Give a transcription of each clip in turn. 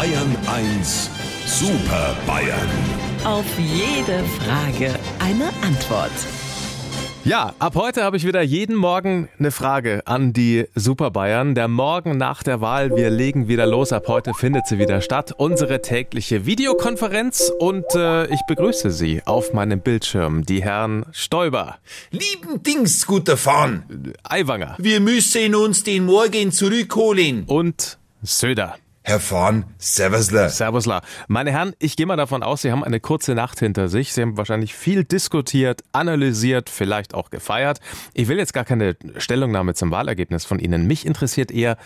Bayern 1 Super Bayern. Auf jede Frage eine Antwort. Ja, ab heute habe ich wieder jeden Morgen eine Frage an die Super Bayern. Der Morgen nach der Wahl, wir legen wieder los. Ab heute findet sie wieder statt. Unsere tägliche Videokonferenz und äh, ich begrüße Sie auf meinem Bildschirm, die Herren Stoiber, Lieben Dings, guter Fahren. Aiwanger Wir müssen uns den Morgen zurückholen. und Söder. Herr Fahn, Servusler. Servusla. Meine Herren, ich gehe mal davon aus, Sie haben eine kurze Nacht hinter sich. Sie haben wahrscheinlich viel diskutiert, analysiert, vielleicht auch gefeiert. Ich will jetzt gar keine Stellungnahme zum Wahlergebnis von Ihnen. Mich interessiert eher,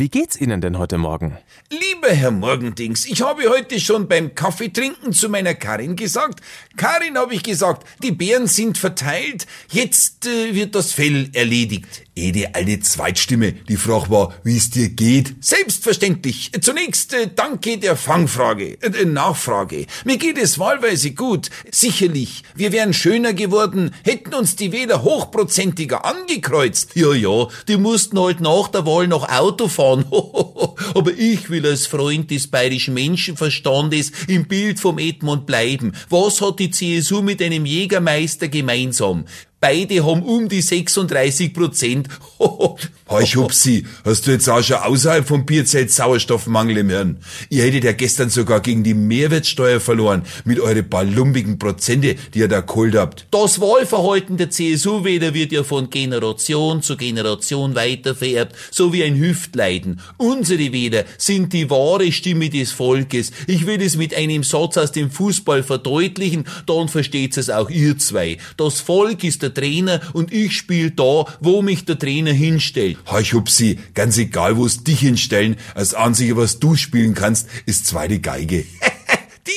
wie geht's Ihnen denn heute Morgen? Lieber Herr Morgendings, ich habe heute schon beim Kaffeetrinken zu meiner Karin gesagt. Karin, habe ich gesagt, die Beeren sind verteilt, jetzt äh, wird das Fell erledigt. Die alte Zweitstimme, die Frage war, wie es dir geht. Selbstverständlich. Zunächst äh, danke der Fangfrage, äh, äh, Nachfrage. Mir geht es wahlweise gut. Sicherlich, wir wären schöner geworden, hätten uns die Wähler hochprozentiger angekreuzt. Ja, ja, die mussten halt nach der Wahl noch Auto fahren. Aber ich will als Freund des bayerischen Menschenverstandes im Bild vom Edmund bleiben. Was hat die CSU mit einem Jägermeister gemeinsam? Beide haben um die 36 Prozent. Hey Schubsi, hast du jetzt auch schon außerhalb vom Bierzelt Sauerstoffmangel im Hirn? Ihr hättet ja gestern sogar gegen die Mehrwertsteuer verloren mit eure balumbigen Prozente, die ihr da geholt habt. Das Wahlverhalten der CSU-Wähler wird ja von Generation zu Generation weitervererbt, so wie ein Hüftleiden. Unsere Wähler sind die wahre Stimme des Volkes. Ich will es mit einem Satz aus dem Fußball verdeutlichen, dann versteht es auch ihr zwei. Das Volk ist der Trainer und ich spiele da, wo mich der Trainer hinstellt. Hey Schubsi, ganz egal, wo es dich hinstellen, das Einzige, was du spielen kannst, ist zweite Geige.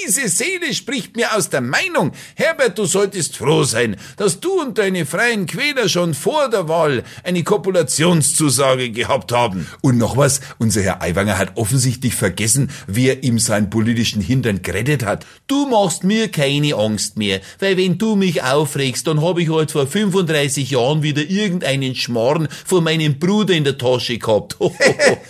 Diese Seele spricht mir aus der Meinung. Herbert, du solltest froh sein, dass du und deine freien Quäler schon vor der Wahl eine Kopulationszusage gehabt haben. Und noch was, unser Herr Aiwanger hat offensichtlich vergessen, wer ihm seinen politischen Hintern gerettet hat. Du machst mir keine Angst mehr, weil wenn du mich aufregst, dann hab ich halt vor 35 Jahren wieder irgendeinen Schmarrn von meinem Bruder in der Tasche gehabt.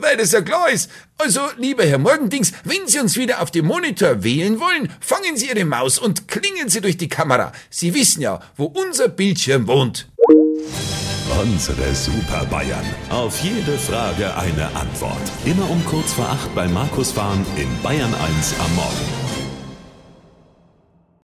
weil das ja klar ist. Also, lieber Herr Morgendings, wenn Sie uns wieder auf dem Monitor wählen wollen, fangen Sie Ihre Maus und klingeln Sie durch die Kamera. Sie wissen ja, wo unser Bildschirm wohnt. Unsere Super Bayern. Auf jede Frage eine Antwort. Immer um kurz vor acht bei Markus Fahren in Bayern 1 am Morgen.